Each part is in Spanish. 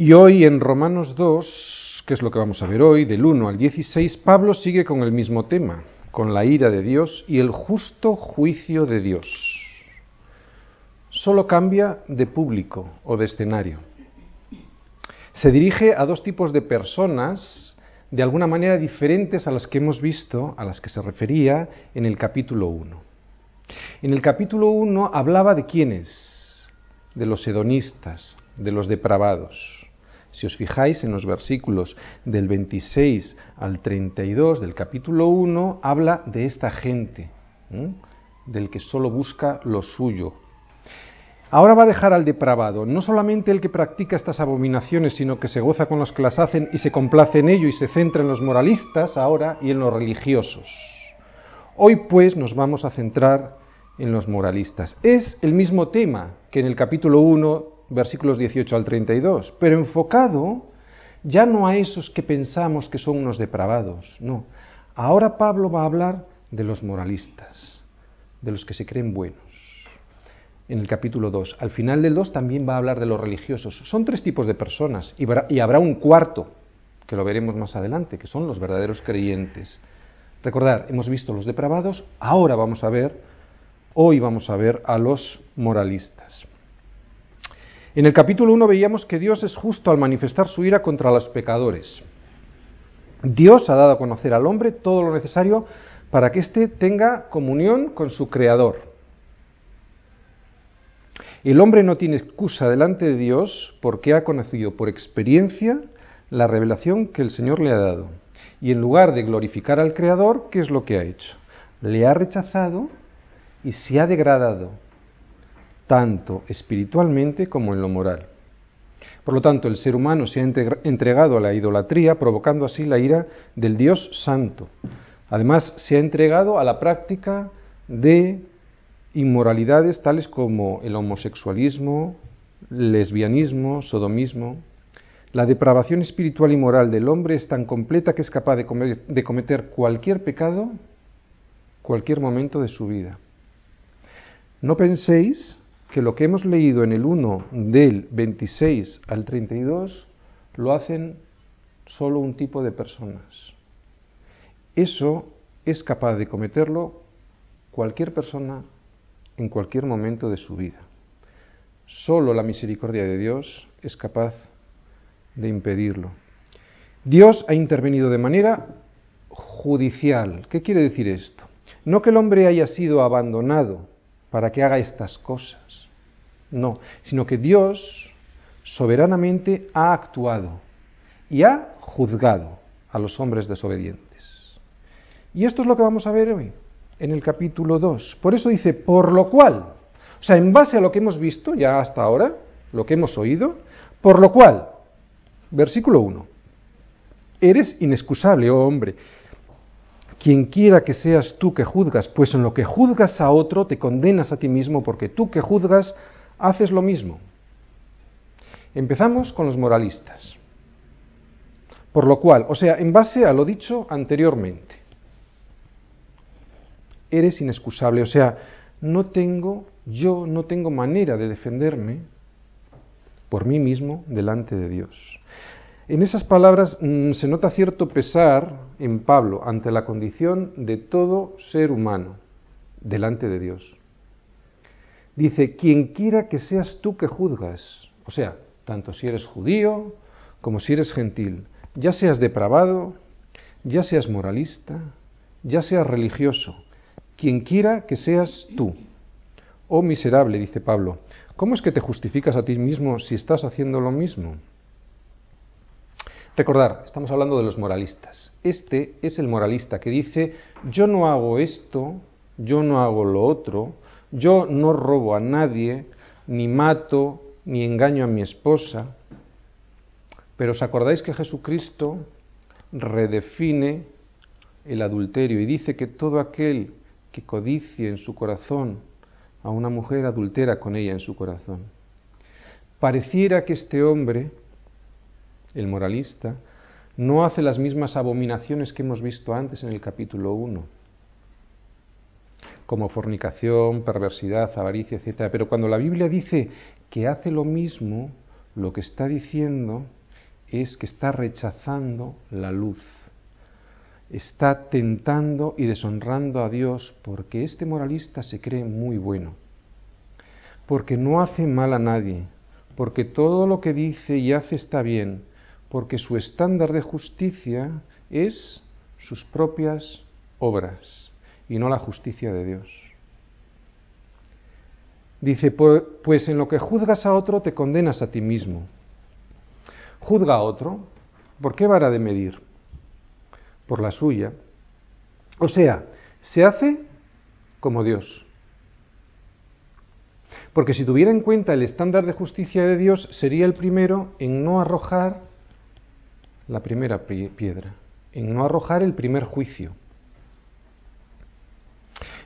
Y hoy en Romanos 2, que es lo que vamos a ver hoy, del 1 al 16, Pablo sigue con el mismo tema, con la ira de Dios y el justo juicio de Dios. Solo cambia de público o de escenario. Se dirige a dos tipos de personas de alguna manera diferentes a las que hemos visto, a las que se refería en el capítulo 1. En el capítulo 1 hablaba de quiénes, de los hedonistas, de los depravados. Si os fijáis en los versículos del 26 al 32 del capítulo 1, habla de esta gente, del que solo busca lo suyo. Ahora va a dejar al depravado, no solamente el que practica estas abominaciones, sino que se goza con los que las hacen y se complace en ello y se centra en los moralistas ahora y en los religiosos. Hoy pues nos vamos a centrar en los moralistas. Es el mismo tema que en el capítulo 1 versículos 18 al 32, pero enfocado ya no a esos que pensamos que son unos depravados, no. Ahora Pablo va a hablar de los moralistas, de los que se creen buenos. En el capítulo 2. Al final del 2 también va a hablar de los religiosos. Son tres tipos de personas y habrá, un cuarto, que lo veremos más adelante, que son los verdaderos creyentes. Recordad, hemos visto los depravados, ahora vamos a ver, hoy vamos a ver a los moralistas. En el capítulo 1 veíamos que Dios es justo al manifestar su ira contra los pecadores. Dios ha dado a conocer al hombre todo lo necesario para que éste tenga comunión con su Creador. El hombre no tiene excusa delante de Dios porque ha conocido por experiencia la revelación que el Señor le ha dado. Y en lugar de glorificar al Creador, ¿qué es lo que ha hecho? Le ha rechazado y se ha degradado tanto espiritualmente como en lo moral. Por lo tanto, el ser humano se ha entregado a la idolatría, provocando así la ira del Dios Santo. Además, se ha entregado a la práctica de inmoralidades tales como el homosexualismo, lesbianismo, sodomismo. La depravación espiritual y moral del hombre es tan completa que es capaz de cometer cualquier pecado, cualquier momento de su vida. No penséis que lo que hemos leído en el 1 del 26 al 32 lo hacen solo un tipo de personas. Eso es capaz de cometerlo cualquier persona en cualquier momento de su vida. Solo la misericordia de Dios es capaz de impedirlo. Dios ha intervenido de manera judicial. ¿Qué quiere decir esto? No que el hombre haya sido abandonado para que haga estas cosas. No, sino que Dios soberanamente ha actuado y ha juzgado a los hombres desobedientes. Y esto es lo que vamos a ver hoy, en el capítulo 2. Por eso dice, por lo cual, o sea, en base a lo que hemos visto ya hasta ahora, lo que hemos oído, por lo cual, versículo 1, eres inexcusable, oh hombre, quien quiera que seas tú que juzgas, pues en lo que juzgas a otro te condenas a ti mismo, porque tú que juzgas haces lo mismo. Empezamos con los moralistas. Por lo cual, o sea, en base a lo dicho anteriormente, eres inexcusable, o sea, no tengo, yo no tengo manera de defenderme por mí mismo delante de Dios. En esas palabras mm, se nota cierto pesar en Pablo ante la condición de todo ser humano delante de Dios. Dice, quien quiera que seas tú que juzgas, o sea, tanto si eres judío como si eres gentil, ya seas depravado, ya seas moralista, ya seas religioso, quien quiera que seas tú. Oh miserable, dice Pablo, ¿cómo es que te justificas a ti mismo si estás haciendo lo mismo? Recordar, estamos hablando de los moralistas. Este es el moralista que dice, yo no hago esto, yo no hago lo otro, yo no robo a nadie, ni mato, ni engaño a mi esposa. Pero os acordáis que Jesucristo redefine el adulterio y dice que todo aquel que codicie en su corazón a una mujer adultera con ella en su corazón. Pareciera que este hombre el moralista, no hace las mismas abominaciones que hemos visto antes en el capítulo 1, como fornicación, perversidad, avaricia, etc. Pero cuando la Biblia dice que hace lo mismo, lo que está diciendo es que está rechazando la luz, está tentando y deshonrando a Dios porque este moralista se cree muy bueno, porque no hace mal a nadie, porque todo lo que dice y hace está bien, porque su estándar de justicia es sus propias obras y no la justicia de Dios. Dice, pues en lo que juzgas a otro te condenas a ti mismo. Juzga a otro, ¿por qué vara de medir? Por la suya. O sea, se hace como Dios. Porque si tuviera en cuenta el estándar de justicia de Dios, sería el primero en no arrojar la primera piedra, en no arrojar el primer juicio.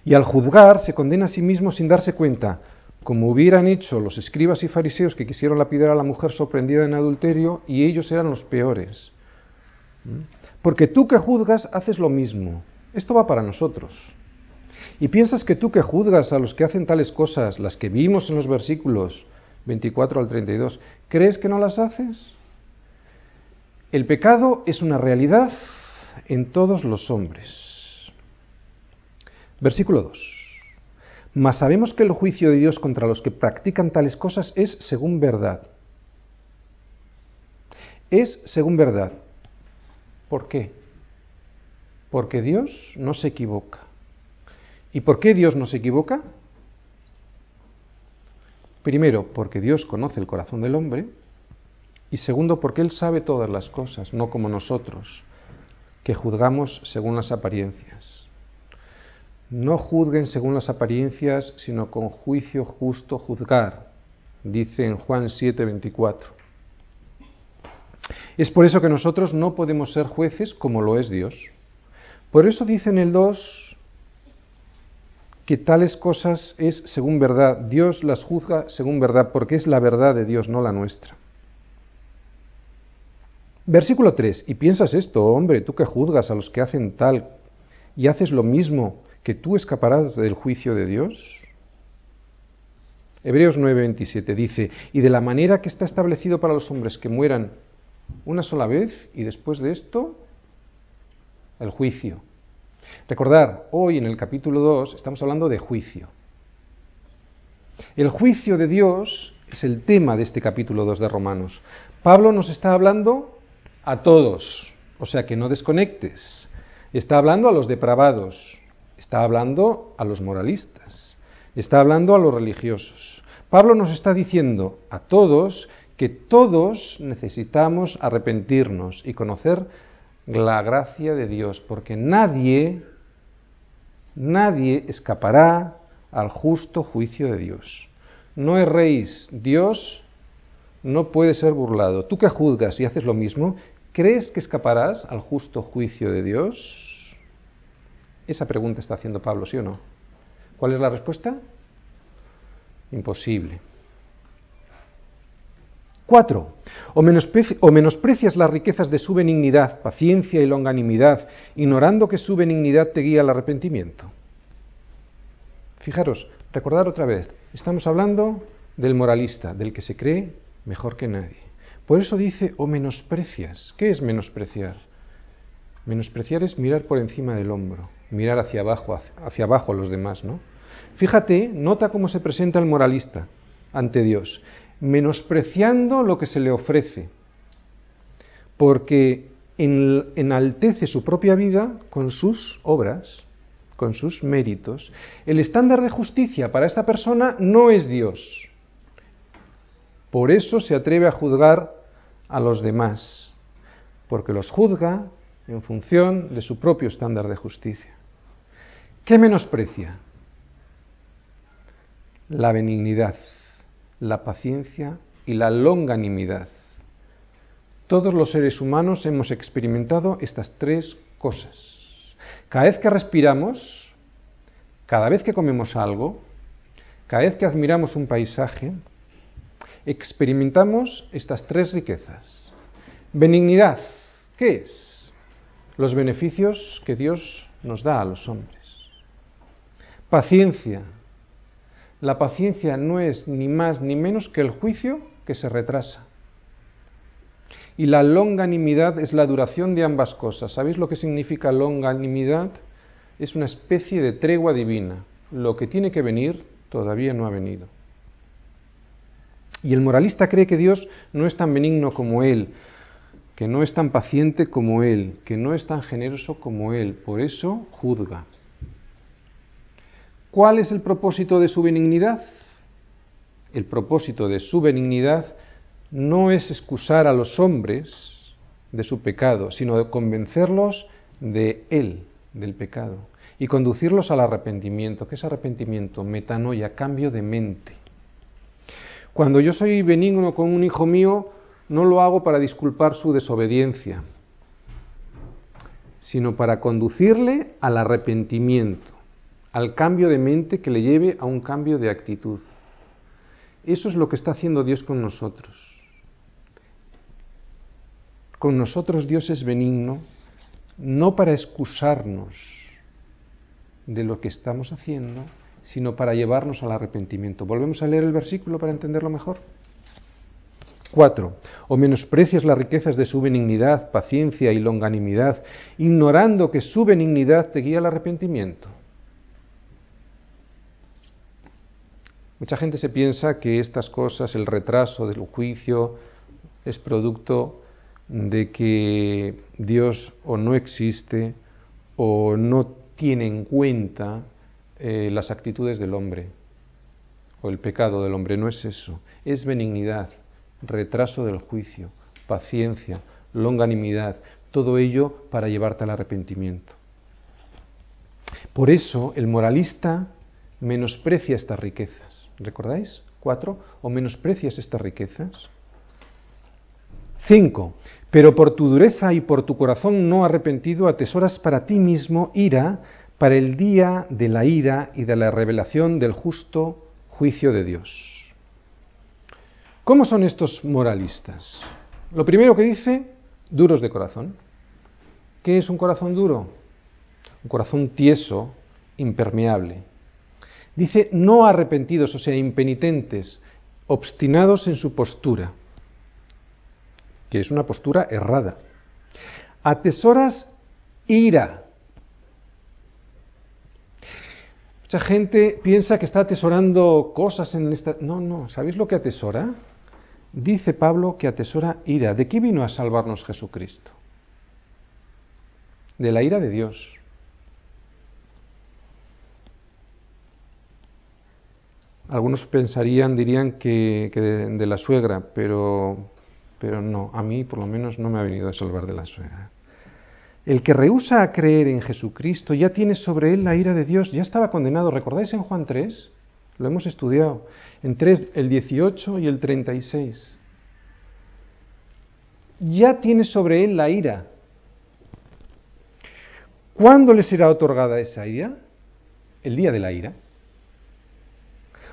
Y al juzgar se condena a sí mismo sin darse cuenta, como hubieran hecho los escribas y fariseos que quisieron lapidar a la mujer sorprendida en adulterio y ellos eran los peores. ¿Mm? Porque tú que juzgas haces lo mismo. Esto va para nosotros. Y piensas que tú que juzgas a los que hacen tales cosas, las que vimos en los versículos 24 al 32, ¿crees que no las haces? El pecado es una realidad en todos los hombres. Versículo 2. Mas sabemos que el juicio de Dios contra los que practican tales cosas es según verdad. Es según verdad. ¿Por qué? Porque Dios no se equivoca. ¿Y por qué Dios no se equivoca? Primero, porque Dios conoce el corazón del hombre. Y segundo, porque Él sabe todas las cosas, no como nosotros, que juzgamos según las apariencias. No juzguen según las apariencias, sino con juicio justo juzgar, dice en Juan 7:24. Es por eso que nosotros no podemos ser jueces como lo es Dios. Por eso dice en el 2 que tales cosas es según verdad. Dios las juzga según verdad, porque es la verdad de Dios, no la nuestra. Versículo 3. Y piensas esto, hombre, tú que juzgas a los que hacen tal y haces lo mismo, que tú escaparás del juicio de Dios? Hebreos 9:27 dice, y de la manera que está establecido para los hombres que mueran una sola vez y después de esto, el juicio. Recordar, hoy en el capítulo 2 estamos hablando de juicio. El juicio de Dios es el tema de este capítulo 2 de Romanos. Pablo nos está hablando a todos, o sea que no desconectes. Está hablando a los depravados, Está hablando a los moralistas, está hablando a los religiosos. Pablo nos está diciendo a todos que todos necesitamos arrepentirnos y conocer la gracia de Dios, porque nadie, nadie escapará al justo juicio de Dios. No erréis, Dios no puede ser burlado. Tú que juzgas y haces lo mismo, ¿crees que escaparás al justo juicio de Dios? Esa pregunta está haciendo Pablo, ¿sí o no? ¿Cuál es la respuesta? Imposible. Cuatro, o, menosprecias las riquezas de su benignidad, paciencia y longanimidad, ignorando que su benignidad te guía al arrepentimiento. Fijaros, recordar otra vez, estamos hablando del moralista, del que se cree mejor que nadie. Por eso dice, o menosprecias. ¿Qué es menospreciar? Menospreciar es mirar por encima del hombro mirar hacia abajo, hacia abajo a los demás, ¿no? Fíjate, nota cómo se presenta el moralista ante Dios, menospreciando lo que se le ofrece, porque enaltece su propia vida con sus obras, con sus méritos. El estándar de justicia para esta persona no es Dios. Por eso se atreve a juzgar a los demás, porque los juzga en función de su propio estándar de justicia. ¿Qué menosprecia? La benignidad, la paciencia y la longanimidad. Todos los seres humanos hemos experimentado estas tres cosas. Cada vez que respiramos, cada vez que comemos algo, cada vez que admiramos un paisaje, experimentamos estas tres riquezas. Benignidad, ¿qué es? Los beneficios que Dios nos da a los hombres. Paciencia. La paciencia no es ni más ni menos que el juicio que se retrasa. Y la longanimidad es la duración de ambas cosas. ¿Sabéis lo que significa longanimidad? Es una especie de tregua divina. Lo que tiene que venir todavía no ha venido. Y el moralista cree que Dios no es tan benigno como Él, que no es tan paciente como Él, que no es tan generoso como Él. Por eso juzga. ¿Cuál es el propósito de su benignidad? El propósito de su benignidad no es excusar a los hombres de su pecado, sino de convencerlos de Él, del pecado, y conducirlos al arrepentimiento. ¿Qué es arrepentimiento? Metanoia, cambio de mente. Cuando yo soy benigno con un hijo mío, no lo hago para disculpar su desobediencia, sino para conducirle al arrepentimiento, al cambio de mente que le lleve a un cambio de actitud. Eso es lo que está haciendo Dios con nosotros. Con nosotros Dios es benigno, no para excusarnos de lo que estamos haciendo, sino para llevarnos al arrepentimiento. Volvemos a leer el versículo para entenderlo mejor. 4. O menosprecias las riquezas de su benignidad, paciencia y longanimidad, ignorando que su benignidad te guía al arrepentimiento. Mucha gente se piensa que estas cosas, el retraso del juicio, es producto de que Dios o no existe o no tiene en cuenta eh, las actitudes del hombre o el pecado del hombre. No es eso, es benignidad, retraso del juicio, paciencia, longanimidad, todo ello para llevarte al arrepentimiento. Por eso el moralista menosprecia estas riquezas. ¿Recordáis? Cuatro, o menosprecias estas riquezas. Cinco, pero por tu dureza y por tu corazón no arrepentido atesoras para ti mismo ira para el día de la ira y de la revelación del justo juicio de Dios. ¿Cómo son estos moralistas? Lo primero que dice, duros de corazón. ¿Qué es un corazón duro? Un corazón tieso, impermeable. Dice no arrepentidos, o sea, impenitentes, obstinados en su postura, que es una postura errada. Atesoras ira, Mucha gente piensa que está atesorando cosas en esta... No, no, ¿sabéis lo que atesora? Dice Pablo que atesora ira. ¿De qué vino a salvarnos Jesucristo? De la ira de Dios. Algunos pensarían, dirían que, de, la suegra, pero, pero no, a mí por lo menos no me ha venido a salvar de la suegra. El que rehúsa a creer en Jesucristo ya tiene sobre él la ira de Dios, ya estaba condenado. ¿Recordáis en Juan 3? Lo hemos estudiado. En 3, el 18 y el 36. Ya tiene sobre él la ira. ¿Cuándo le será otorgada esa ira? El día de la ira.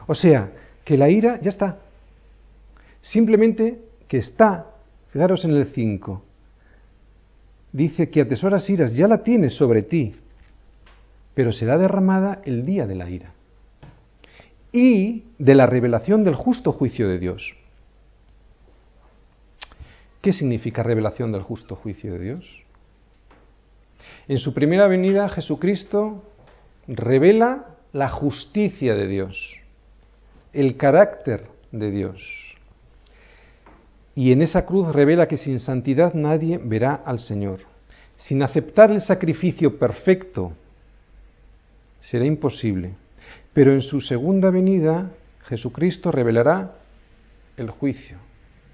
O sea, que la ira ya está. Simplemente que está. Fijaros en el 5 dice que atesoras iras, ya la tienes sobre ti, pero será derramada el día de la ira y de la revelación del justo juicio de Dios. ¿Qué significa revelación del justo juicio de Dios? En su primera venida Jesucristo revela la justicia de Dios, el carácter de Dios y en esa cruz revela que sin santidad nadie verá al Señor. Sin aceptar el sacrificio perfecto será imposible, pero en su segunda venida Jesucristo revelará el juicio,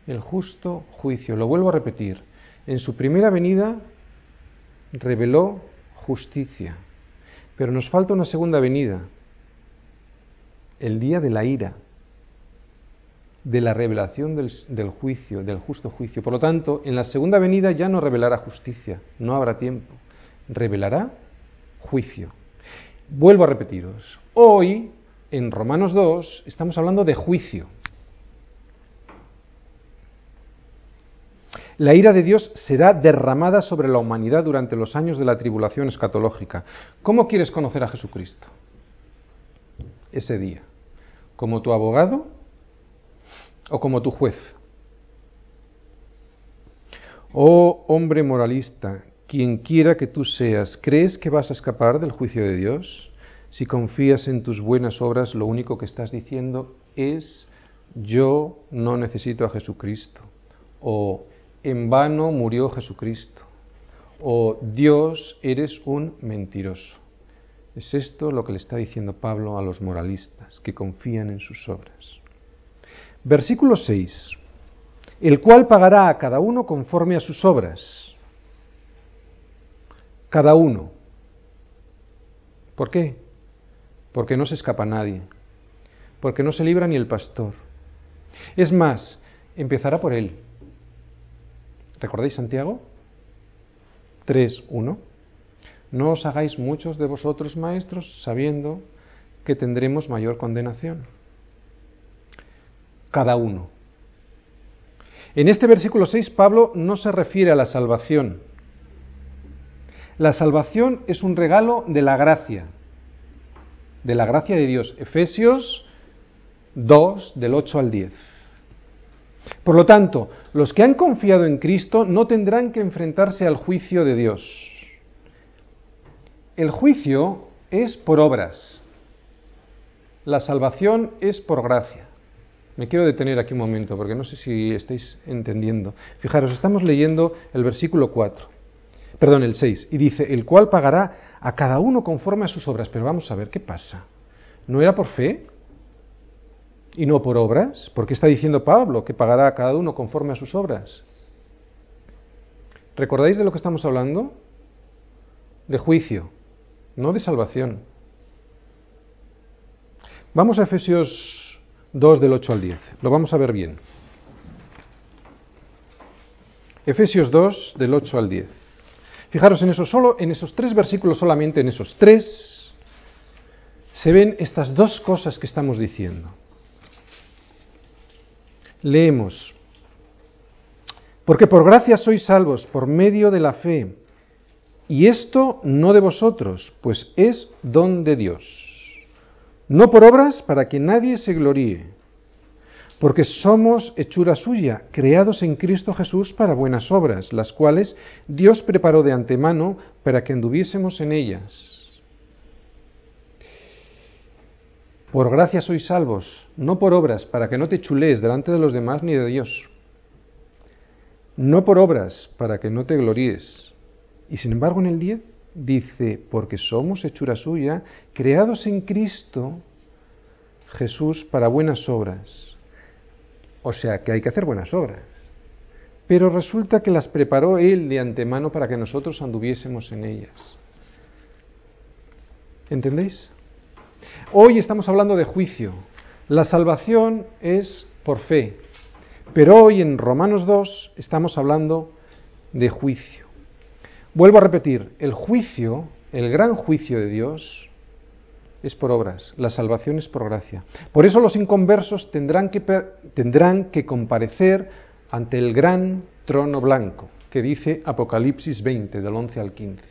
el justo juicio. Lo vuelvo a repetir, en su primera venida reveló justicia, pero nos falta una segunda venida, el día de la ira de la revelación del, juicio, del justo juicio. Por lo tanto, en la segunda venida ya no revelará justicia, no habrá tiempo, revelará juicio. Vuelvo a repetiros, hoy en Romanos 2 estamos hablando de juicio. La ira de Dios será derramada sobre la humanidad durante los años de la tribulación escatológica. ¿Cómo quieres conocer a Jesucristo? Ese día. ¿Como tu abogado? O como tu juez. Oh hombre moralista, quien quiera que tú seas, ¿crees que vas a escapar del juicio de Dios? Si confías en tus buenas obras, lo único que estás diciendo es yo no necesito a Jesucristo. O en vano murió Jesucristo. O Dios eres un mentiroso. Es esto lo que le está diciendo Pablo a los moralistas que confían en sus obras. Versículo 6. El cual pagará a cada uno conforme a sus obras. Cada uno. ¿Por qué? Porque no se escapa nadie. Porque no se libra ni el pastor. Es más, empezará por él. ¿Recordáis Santiago? 3, 1. No os hagáis muchos de vosotros maestros sabiendo que tendremos mayor condenación. Cada uno. En este versículo 6 Pablo no se refiere a la salvación. La salvación es un regalo de la gracia, de la gracia de Dios. Efesios 2, del 8 al 10. Por lo tanto, los que han confiado en Cristo no tendrán que enfrentarse al juicio de Dios el juicio es por obras. La salvación es por gracia. Me quiero detener aquí un momento porque no sé si estáis entendiendo. Fijaros, estamos leyendo el versículo 4, perdón, el 6, y dice, el cual pagará a cada uno conforme a sus obras. Pero vamos a ver, ¿qué pasa? ¿No era por fe? ¿Y no por obras? ¿Por qué está diciendo Pablo que pagará a cada uno conforme a sus obras? ¿Recordáis de lo que estamos hablando? De juicio no de salvación. Vamos a Efesios 2 del 8 al 10, lo vamos a ver bien. Efesios 2 del 8 al 10. Fijaros en eso solo, en esos tres versículos solamente, en esos tres, se ven estas dos cosas que estamos diciendo. Leemos, porque por gracia sois salvos por medio de la fe y esto no de vosotros, pues es don de Dios. No por obras para que nadie se gloríe, porque somos hechura suya, creados en Cristo Jesús para buenas obras, las cuales Dios preparó de antemano para que anduviésemos en ellas. Por gracia sois salvos, no por obras, para que no te chulees delante de los demás ni de Dios. No por obras, para que no te gloríes y sin embargo en el 10 dice, porque somos hechura suya, creados en Cristo Jesús para buenas obras. O sea que hay que hacer buenas obras. Pero resulta que las preparó Él de antemano para que nosotros anduviésemos en ellas. ¿Entendéis? Hoy estamos hablando de juicio. La salvación es por fe. Pero hoy en Romanos 2 estamos hablando de juicio. Vuelvo a repetir, el juicio, el gran juicio de Dios, es por obras, la salvación es por gracia. Por eso los inconversos tendrán que, tendrán que comparecer ante el gran trono blanco, que dice Apocalipsis 20, del 11 al 15.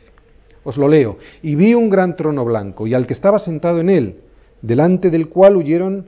Os lo leo. Y vi un gran trono blanco, y al que estaba sentado en él, delante del cual huyeron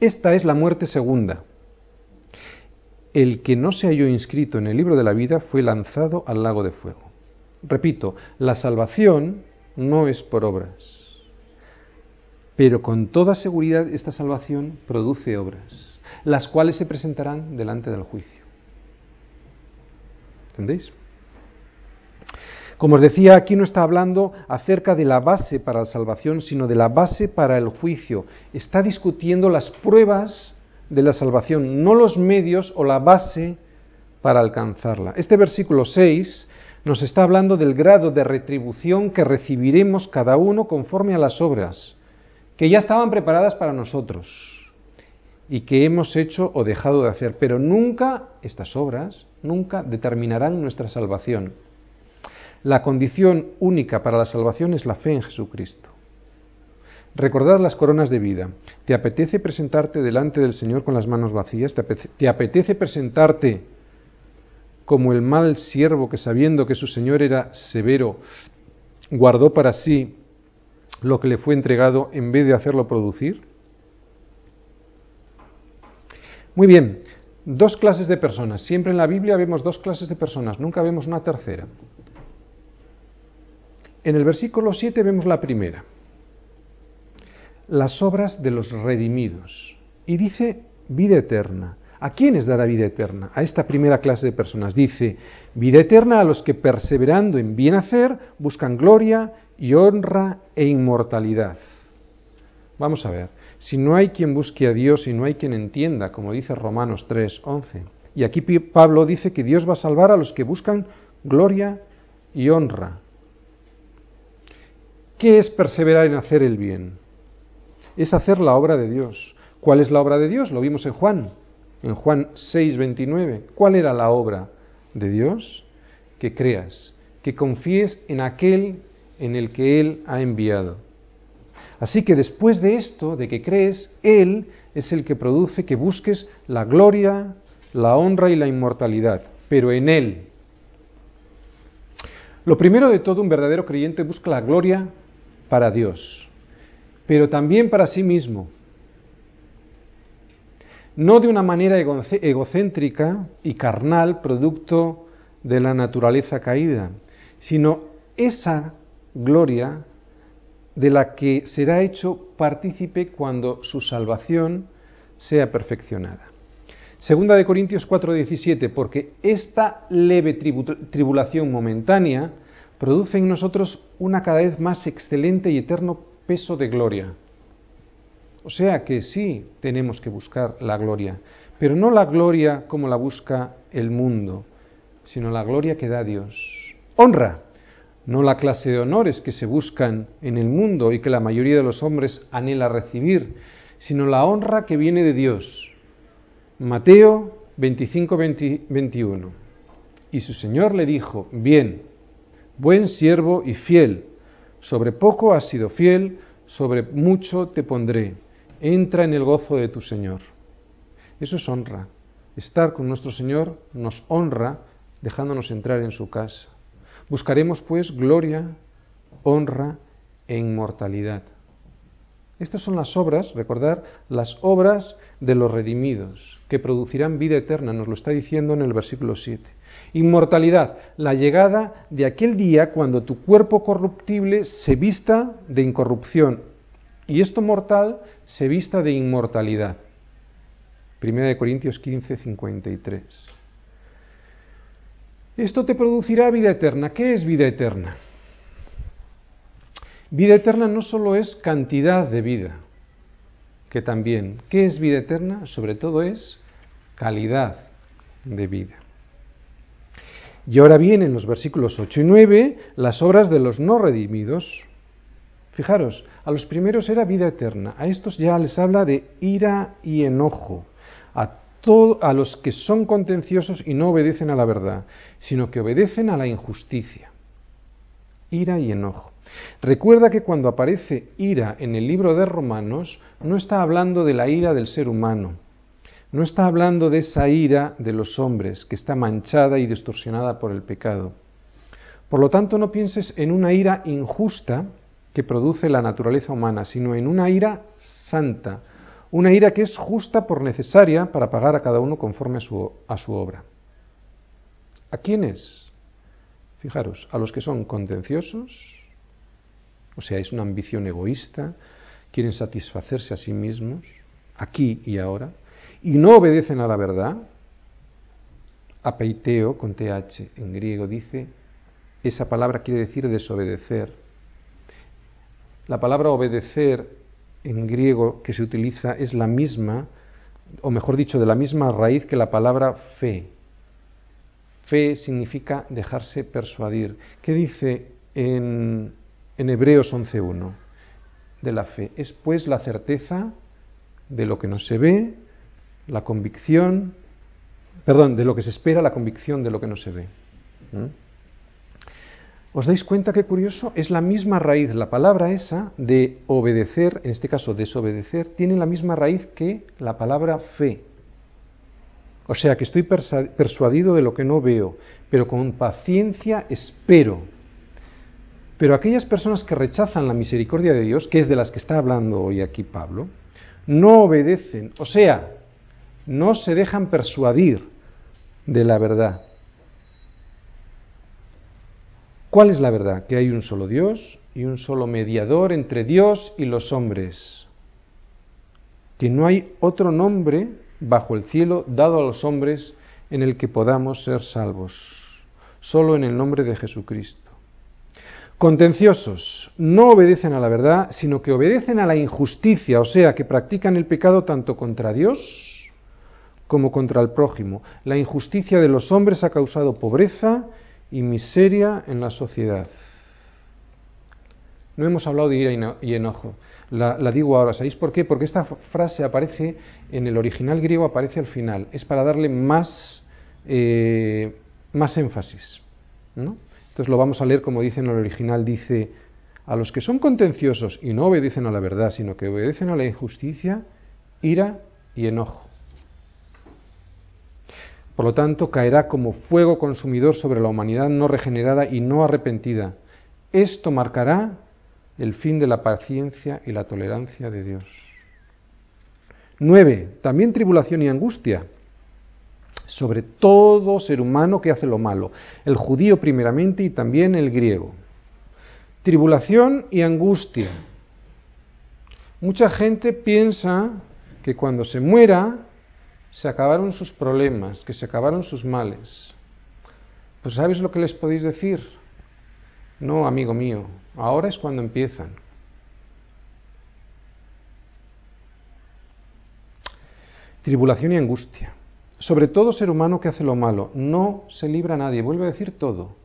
Esta es la muerte segunda. El que no se halló inscrito en el libro de la vida fue lanzado al lago de fuego. Repito, la salvación no es por obras, pero con toda seguridad esta salvación produce obras, las cuales se presentarán delante del juicio. ¿Entendéis? Como os decía, aquí no está hablando acerca de la base para la salvación, sino de la base para el juicio. Está discutiendo las pruebas de la salvación, no los medios o la base para alcanzarla. Este versículo 6 nos está hablando del grado de retribución que recibiremos cada uno conforme a las obras, que ya estaban preparadas para nosotros. y que hemos hecho o dejado de hacer, pero nunca estas obras, nunca determinarán nuestra salvación. La condición única para la salvación es la fe en Jesucristo. Recordad las coronas de vida. ¿Te apetece presentarte delante del Señor con las manos vacías? ¿Te apetece presentarte como el mal siervo que sabiendo que su Señor era severo, guardó para sí lo que le fue entregado en vez de hacerlo producir? Muy bien, dos clases de personas. Siempre en la Biblia vemos dos clases de personas, nunca vemos una tercera. En el versículo 7 vemos la primera, las obras de los redimidos. Y dice vida eterna. ¿A quiénes dará vida eterna? A esta primera clase de personas. Dice, vida eterna a los que perseverando en bien hacer buscan gloria y honra e inmortalidad. Vamos a ver si no hay quien busque a Dios y no hay quien entienda, como dice Romanos 3, 11. Y aquí Pablo dice que Dios va a salvar a los que buscan gloria y honra. ¿Qué es perseverar en hacer el bien? Es hacer la obra de Dios. ¿Cuál es la obra de Dios? Lo vimos en Juan, en Juan 6, 29. ¿Cuál era la obra de Dios? Que creas, que confíes en aquel en el que Él ha enviado. Así que después de esto, de que crees, Él es el que produce que busques la gloria, la honra y la inmortalidad, pero en Él. Lo primero de todo, un verdadero creyente busca la gloria para Dios, pero también para sí mismo. No de una manera egocéntrica y carnal, producto de la naturaleza caída, sino esa gloria de la que será hecho partícipe cuando su salvación sea perfeccionada. Segunda de Corintios 4:17, porque esta leve tribulación momentánea produce en nosotros una cada vez más excelente y eterno peso de gloria. O sea que sí tenemos que buscar la gloria, pero no la gloria como la busca el mundo, sino la gloria que da Dios. Honra, no la clase de honores que se buscan en el mundo y que la mayoría de los hombres anhela recibir, sino la honra que viene de Dios. Mateo 25, 21. Y su Señor le dijo, bien, buen siervo y fiel, sobre poco has sido fiel, sobre mucho te pondré, entra en el gozo de tu Señor. Eso es honra. Estar con nuestro Señor nos honra dejándonos entrar en su casa. Buscaremos pues gloria, honra e inmortalidad. Estas son las obras, recordar, las obras de los redimidos, que producirán vida eterna, nos lo está diciendo en el versículo 7. Inmortalidad, la llegada de aquel día cuando tu cuerpo corruptible se vista de incorrupción y esto mortal se vista de inmortalidad. Primera de Corintios 15, 53. Esto te producirá vida eterna. ¿Qué es vida eterna? Vida eterna no solo es cantidad de vida, que también. ¿Qué es vida eterna? Sobre todo es calidad de vida. Y ahora vienen los versículos 8 y 9 las obras de los no redimidos. Fijaros, a los primeros era vida eterna, a estos ya les habla de ira y enojo, a a los que son contenciosos y no obedecen a la verdad, sino que obedecen a la injusticia. Ira y enojo. Recuerda que cuando aparece ira en el libro de Romanos, no está hablando de la ira del ser humano, no está hablando de esa ira de los hombres que está manchada y distorsionada por el pecado. Por lo tanto, no pienses en una ira injusta que produce la naturaleza humana, sino en una ira santa, una ira que es justa por necesaria para pagar a cada uno conforme a su, obra. ¿A quiénes? Fijaros, a los que son contenciosos, o sea, es una ambición egoísta, quieren satisfacerse a sí mismos, aquí y ahora, y no obedecen a la verdad. Apeiteo, con TH en griego, dice, esa palabra quiere decir desobedecer. La palabra obedecer en griego que se utiliza es la misma, o mejor dicho, de la misma raíz que la palabra fe. Fe significa dejarse persuadir. ¿Qué dice en, en Hebreos 11.1 de la fe? Es pues la certeza de lo que no se ve, la convicción, perdón, de lo que se espera, la convicción de lo que no se ve. ¿Os dais cuenta qué curioso? Es la misma raíz, la palabra esa de obedecer, en este caso desobedecer, tiene la misma raíz que la palabra fe. O sea que estoy persuadido de lo que no veo, pero con paciencia espero. Pero aquellas personas que rechazan la misericordia de Dios, que es de las que está hablando hoy aquí Pablo, no obedecen, o sea, no se dejan persuadir de la verdad. ¿Cuál es la verdad? Que hay un solo Dios y un solo mediador entre Dios y los hombres. Que no hay otro nombre bajo el cielo dado a los hombres en el que podamos ser salvos, solo en el nombre de Jesucristo. Contenciosos, no obedecen a la verdad, sino que obedecen a la injusticia, o sea, que practican el pecado tanto contra Dios como contra el prójimo. La injusticia de los hombres ha causado pobreza y miseria en la sociedad. No hemos hablado de ira y enojo. La, digo ahora, ¿sabéis por qué? Porque esta frase aparece en el original griego, aparece al final. Es para darle más, eh, más énfasis. ¿no? Entonces lo vamos a leer como dice en el original, dice, a los que son contenciosos y no obedecen a la verdad, sino que obedecen a la injusticia, ira y enojo. Por lo tanto, caerá como fuego consumidor sobre la humanidad no regenerada y no arrepentida. Esto marcará el fin de la paciencia y la tolerancia de Dios. 9. También tribulación y angustia sobre todo ser humano que hace lo malo, el judío primeramente y también el griego. Tribulación y angustia. Mucha gente piensa que cuando se muera se acabaron sus problemas, que se acabaron sus males. Pues ¿sabes lo que les podéis decir? No, amigo mío, ahora es cuando empiezan. Tribulación y angustia. Sobre todo ser humano que hace lo malo, no se libra nadie. Vuelvo a decir todo.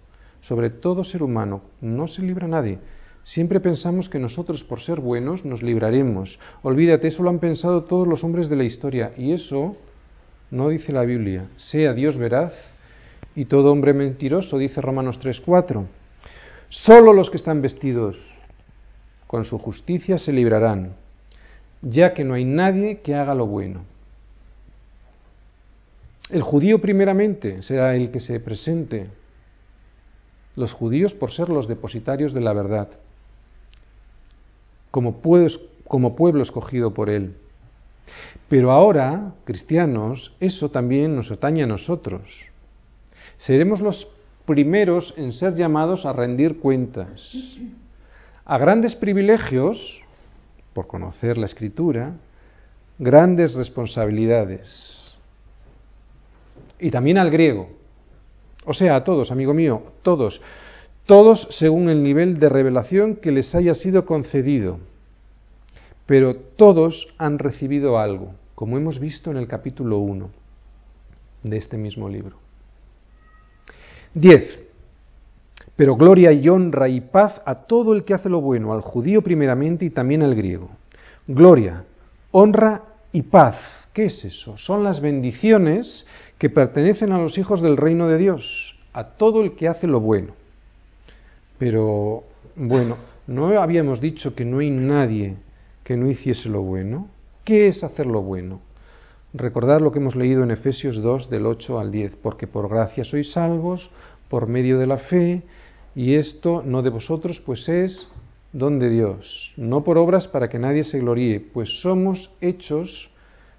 Sobre todo ser humano, no se libra nadie. Siempre pensamos que nosotros, por ser buenos, nos libraremos. Olvídate, eso lo han pensado todos los hombres de la historia. Y eso no dice la Biblia. Sea Dios veraz y todo hombre mentiroso, dice Romanos 3:4. Solo los que están vestidos con su justicia se librarán, ya que no hay nadie que haga lo bueno. El judío primeramente será el que se presente. Los judíos por ser los depositarios de la verdad, como, como pueblo escogido por él. Pero ahora, cristianos, eso también nos atañe a nosotros. Seremos los primeros en ser llamados a rendir cuentas. A grandes privilegios, por conocer la escritura, grandes responsabilidades. Y también al griego. O sea, a todos, amigo mío, todos. Todos según el nivel de revelación que les haya sido concedido. Pero todos han recibido algo, como hemos visto en el capítulo 1 de este mismo libro. 10. Pero gloria y honra y paz a todo el que hace lo bueno, al judío primeramente y también al griego. Gloria, honra y paz. ¿Qué es eso? Son las bendiciones que pertenecen a los hijos del reino de Dios, a todo el que hace lo bueno. Pero, bueno, ¿no habíamos dicho que no hay nadie que no hiciese lo bueno? ¿Qué es hacer lo bueno? Recordad lo que hemos leído en Efesios 2 del 8 al 10, porque por gracia sois salvos por medio de la fe, y esto no de vosotros, pues es don de Dios, no por obras para que nadie se gloríe, pues somos hechos,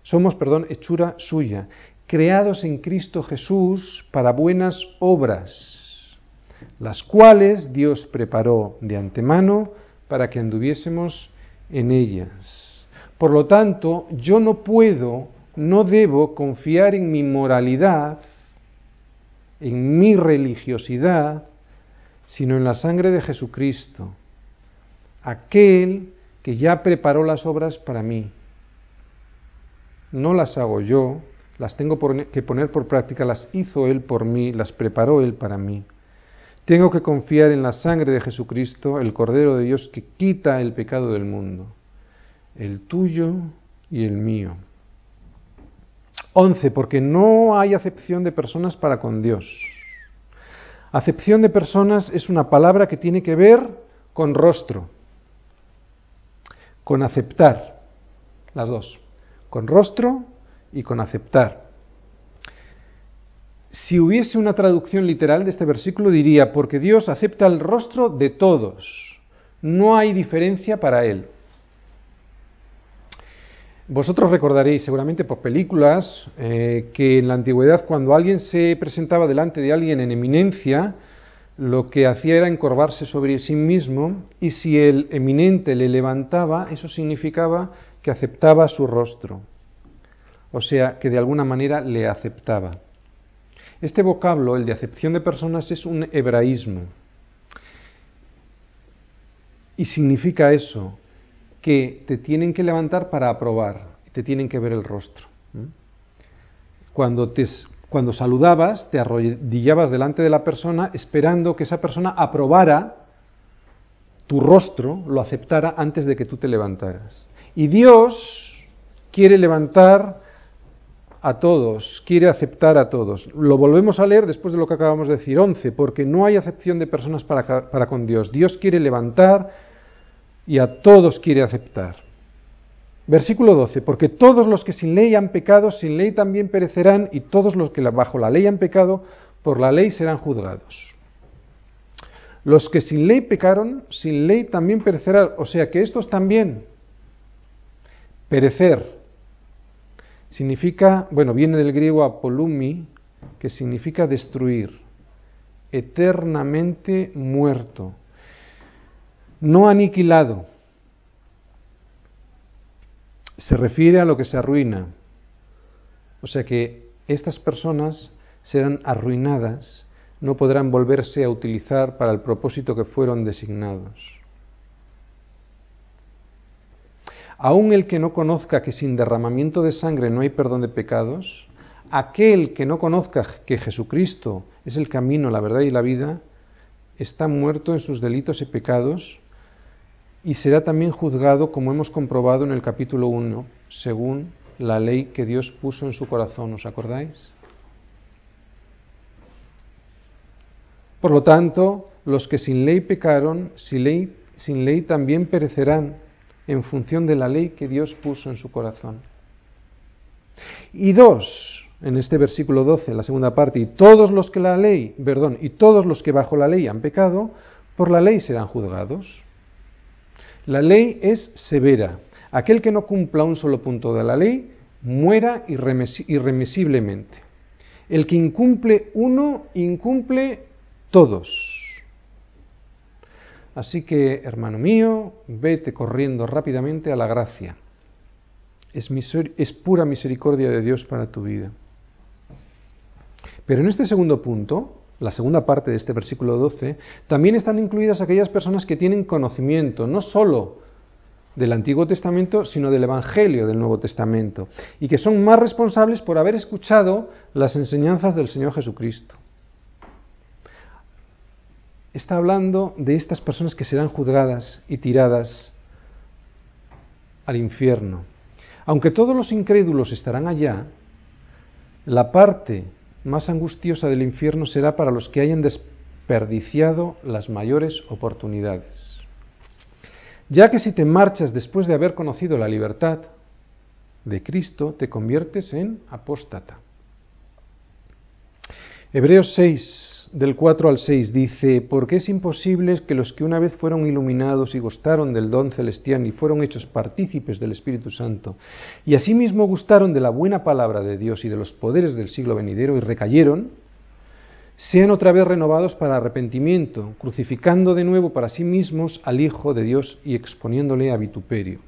somos, perdón, hechura suya, creados en Cristo Jesús para buenas obras, las cuales Dios preparó de antemano para que anduviésemos en ellas. Por lo tanto, yo no puedo no debo confiar en mi moralidad, en mi religiosidad, sino en la sangre de Jesucristo, aquel que ya preparó las obras para mí. No las hago yo, las tengo que poner por práctica, las hizo Él por mí, las preparó Él para mí. Tengo que confiar en la sangre de Jesucristo, el Cordero de Dios que quita el pecado del mundo, el tuyo y el mío. 11. Porque no hay acepción de personas para con Dios. Acepción de personas es una palabra que tiene que ver con rostro, con aceptar, las dos, con rostro y con aceptar. Si hubiese una traducción literal de este versículo diría, porque Dios acepta el rostro de todos, no hay diferencia para Él. Vosotros recordaréis seguramente por películas eh, que en la antigüedad cuando alguien se presentaba delante de alguien en eminencia, lo que hacía era encorvarse sobre sí mismo y si el eminente le levantaba, eso significaba que aceptaba su rostro, o sea, que de alguna manera le aceptaba. Este vocablo, el de acepción de personas, es un hebraísmo y significa eso, que te tienen que levantar para aprobar, te tienen que ver el rostro. Cuando, te, cuando saludabas, te arrodillabas delante de la persona esperando que esa persona aprobara tu rostro, lo aceptara antes de que tú te levantaras. Y Dios quiere levantar a todos, quiere aceptar a todos. Lo volvemos a leer después de lo que acabamos de decir, 11, porque no hay acepción de personas para, para con Dios. Dios quiere levantar y a todos quiere aceptar. Versículo 12, porque todos los que sin ley han pecado, sin ley también perecerán, y todos los que bajo la ley han pecado, por la ley serán juzgados. Los que sin ley pecaron, sin ley también perecerán, o sea que estos también, perecer, significa, bueno, viene del griego apolumi, que significa destruir, eternamente muerto no aniquilado. Se refiere a lo que se arruina. O sea que estas personas serán arruinadas, no podrán volverse a utilizar para el propósito que fueron designados. Aun el que no conozca que sin derramamiento de sangre no hay perdón de pecados, aquel que no conozca que Jesucristo es el camino, la verdad y la vida, está muerto en sus delitos y pecados y será también juzgado, como hemos comprobado en el capítulo 1, según la ley que Dios puso en su corazón, ¿os acordáis? Por lo tanto, los que sin ley pecaron, sin ley, sin ley también perecerán en función de la ley que Dios puso en su corazón. Y dos, en este versículo 12, la segunda parte, y todos los que la ley, perdón, y todos los que bajo la ley han pecado, por la ley serán juzgados. La ley es severa. Aquel que no cumpla un solo punto de la ley muera irremisiblemente. El que incumple uno, incumple todos. Así que, hermano mío, vete corriendo rápidamente a la gracia. Es, pura misericordia de Dios para tu vida. Pero en este segundo punto, la segunda parte de este versículo 12, también están incluidas aquellas personas que tienen conocimiento, no sólo del Antiguo Testamento, sino del Evangelio del Nuevo Testamento, y que son más responsables por haber escuchado las enseñanzas del Señor Jesucristo. Está hablando de estas personas que serán juzgadas y tiradas al infierno. Aunque todos los incrédulos estarán allá, la parte más angustiosa del infierno será para los que hayan desperdiciado las mayores oportunidades. Ya que si te marchas después de haber conocido la libertad de Cristo, te conviertes en apóstata. Hebreos 6, del 4 al 6 dice, porque es imposible que los que una vez fueron iluminados y gustaron del don celestial y fueron hechos partícipes del Espíritu Santo, y asimismo gustaron de la buena palabra de Dios y de los poderes del siglo venidero y recayeron, sean otra vez renovados para arrepentimiento, crucificando de nuevo para sí mismos al Hijo de Dios y exponiéndole a vituperio.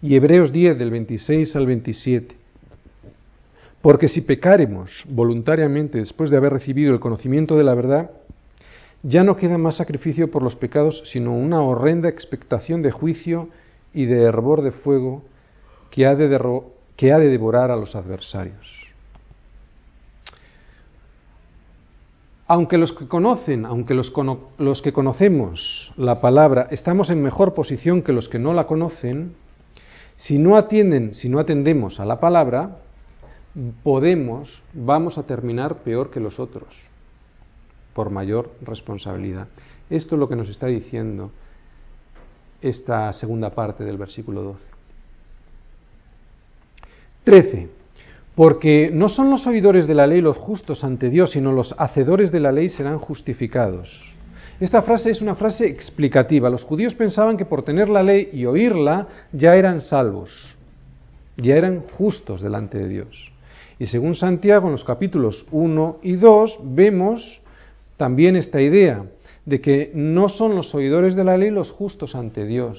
Y Hebreos 10 del 26 al 27. Porque si pecaremos voluntariamente después de haber recibido el conocimiento de la verdad, ya no queda más sacrificio por los pecados, sino una horrenda expectación de juicio y de hervor de fuego que ha de, devorar a los adversarios. Aunque los que conocen, aunque los que conocemos la palabra estamos en mejor posición que los que no la conocen, Si no atienden, si no atendemos a la palabra, podemos, vamos a terminar peor que los otros, por mayor responsabilidad. Esto es lo que nos está diciendo esta segunda parte del versículo 12. 13. Porque no son los oidores de la ley los justos ante Dios, sino los hacedores de la ley serán justificados. Esta frase es una frase explicativa. Los judíos pensaban que por tener la ley y oírla ya eran salvos, ya eran justos delante de Dios. Y según Santiago en los capítulos 1 y 2 vemos también esta idea de que no son los oidores de la ley los justos ante Dios.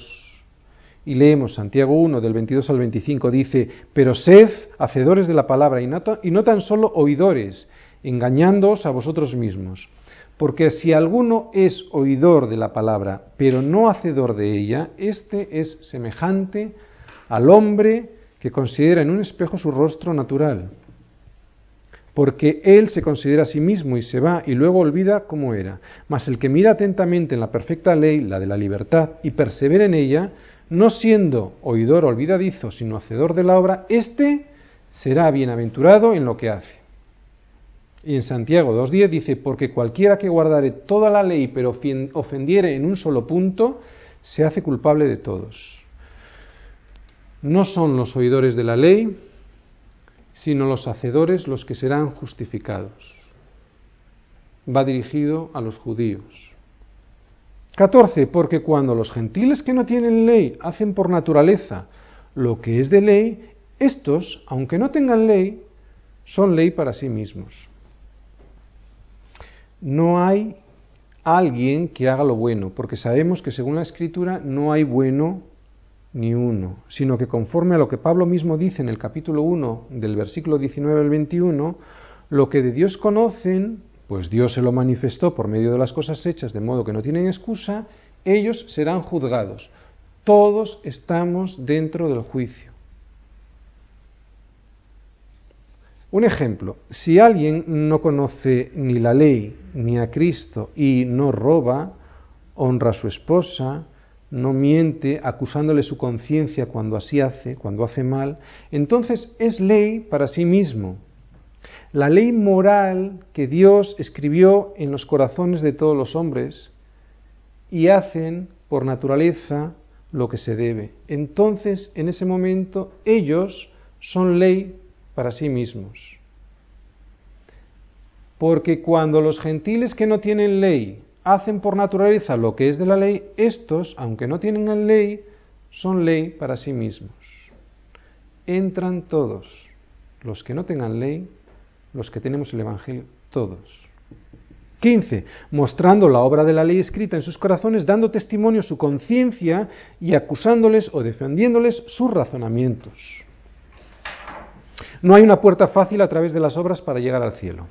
Y leemos Santiago 1 del 22 al 25 dice, pero sed hacedores de la palabra y no, y no tan solo oidores, engañándoos a vosotros mismos. Porque si alguno es oidor de la palabra, pero no hacedor de ella, éste es semejante al hombre que considera en un espejo su rostro natural. Porque él se considera a sí mismo y se va y luego olvida cómo era. Mas el que mira atentamente en la perfecta ley, la de la libertad, y persevera en ella, no siendo oidor olvidadizo, sino hacedor de la obra, éste será bienaventurado en lo que hace. Y en Santiago 2.10 dice, porque cualquiera que guardare toda la ley pero ofendiere en un solo punto, se hace culpable de todos. No son los oidores de la ley, sino los hacedores los que serán justificados. Va dirigido a los judíos. 14. Porque cuando los gentiles que no tienen ley hacen por naturaleza lo que es de ley, estos, aunque no tengan ley, son ley para sí mismos no hay alguien que haga lo bueno, porque sabemos que según la escritura no hay bueno ni uno, sino que conforme a lo que Pablo mismo dice en el capítulo 1 del versículo 19 al 21, lo que de Dios conocen, pues Dios se lo manifestó por medio de las cosas hechas, de modo que no tienen excusa, ellos serán juzgados. Todos estamos dentro del juicio. Un ejemplo, si alguien no conoce ni la ley ni a Cristo y no roba, honra a su esposa, no miente acusándole su conciencia cuando así hace, cuando hace mal, entonces es ley para sí mismo. La ley moral que Dios escribió en los corazones de todos los hombres y hacen por naturaleza lo que se debe. Entonces, en ese momento, ellos son ley para sí mismos. Porque cuando los gentiles que no tienen ley hacen por naturaleza lo que es de la ley, estos, aunque no tienen ley, son ley para sí mismos. Entran todos, los que no tengan ley, los que tenemos el Evangelio, todos. 15. Mostrando la obra de la ley escrita en sus corazones, dando testimonio su conciencia y acusándoles o defendiéndoles sus razonamientos. No hay una puerta fácil a través de las obras para llegar al cielo.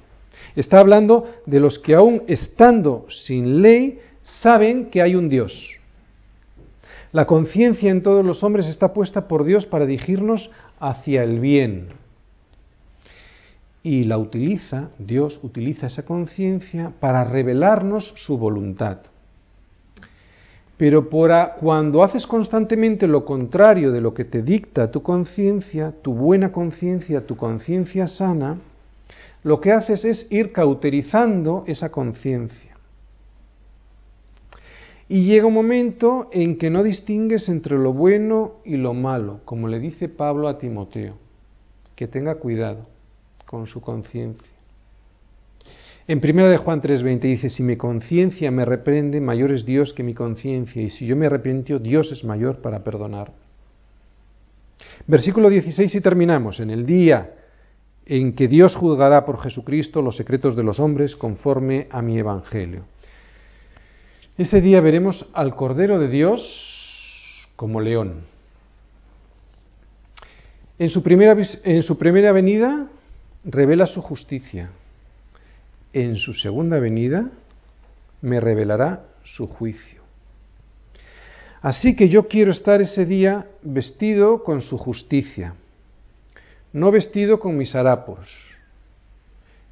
Está hablando de los que aún estando sin ley saben que hay un Dios. La conciencia en todos los hombres está puesta por Dios para dirigirnos hacia el bien. Y la utiliza, Dios utiliza esa conciencia para revelarnos su voluntad. Pero cuando haces constantemente lo contrario de lo que te dicta tu conciencia, tu buena conciencia, tu conciencia sana, lo que haces es ir cauterizando esa conciencia. Y llega un momento en que no distingues entre lo bueno y lo malo, como le dice Pablo a Timoteo, que tenga cuidado con su conciencia. En 1 de Juan 3:20 dice, si mi conciencia me reprende, mayor es Dios que mi conciencia, y si yo me arrepiento, Dios es mayor para perdonar. Versículo 16 y terminamos. En el día en que Dios juzgará por Jesucristo los secretos de los hombres conforme a mi Evangelio. Ese día veremos al Cordero de Dios como león. En su primera, en su primera venida revela su justicia. En su segunda venida me revelará su juicio. Así que yo quiero estar ese día vestido con su justicia no vestido con mis harapos,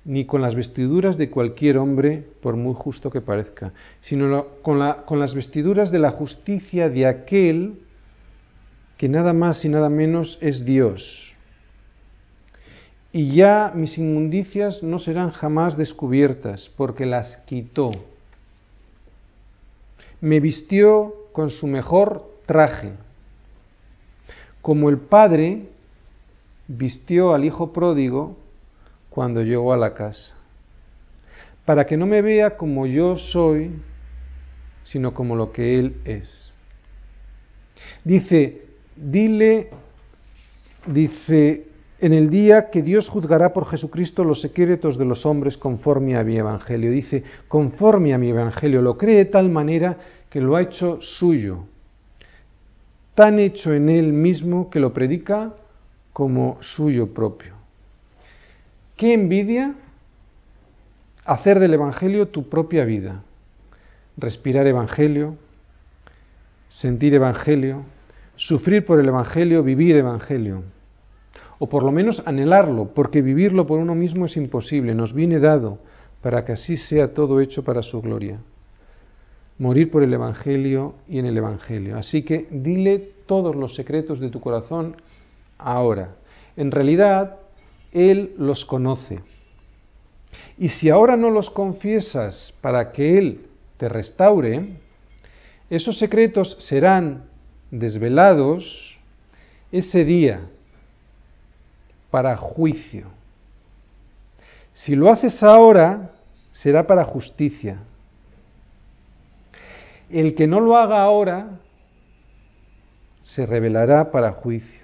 ni con las vestiduras de cualquier hombre, por muy justo que parezca, sino con, con las vestiduras de la justicia de aquel que nada más y nada menos es Dios. Y ya mis inmundicias no serán jamás descubiertas, porque las quitó. Me vistió con su mejor traje, como el Padre vistió al Hijo pródigo cuando llegó a la casa, para que no me vea como yo soy, sino como lo que Él es. Dice, dile, dice, en el día que Dios juzgará por Jesucristo los secretos de los hombres conforme a mi evangelio. Dice, conforme a mi evangelio, lo cree de tal manera que lo ha hecho suyo, tan hecho en él mismo que lo predica como suyo propio. ¿Qué envidia? Hacer del Evangelio tu propia vida. Respirar Evangelio, sentir Evangelio, sufrir por el Evangelio, vivir Evangelio. O por lo menos anhelarlo, porque vivirlo por uno mismo es imposible, nos viene dado para que así sea todo hecho para su gloria. Morir por el Evangelio y en el Evangelio. Así que dile todos los secretos de tu corazón ahora. En realidad, Él los conoce. Y si ahora no los confiesas para que Él te restaure, esos secretos serán desvelados ese día para juicio. Si lo haces ahora, será para justicia. El que no lo haga ahora, se revelará para juicio.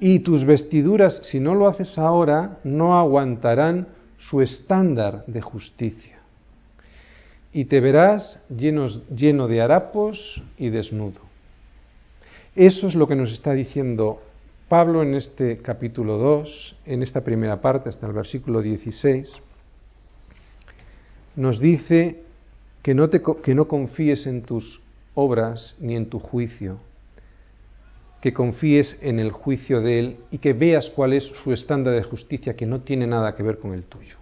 Y tus vestiduras, si no lo haces ahora, no aguantarán su estándar de justicia. Y te verás lleno de harapos y desnudo. Eso es lo que nos está diciendo Pablo en este capítulo 2, en esta primera parte, hasta el versículo 16. Nos dice que no, te, que no confíes en tus obras ni en tu juicio, que confíes en el juicio de Él y que veas cuál es su estándar de justicia que no tiene nada que ver con el tuyo.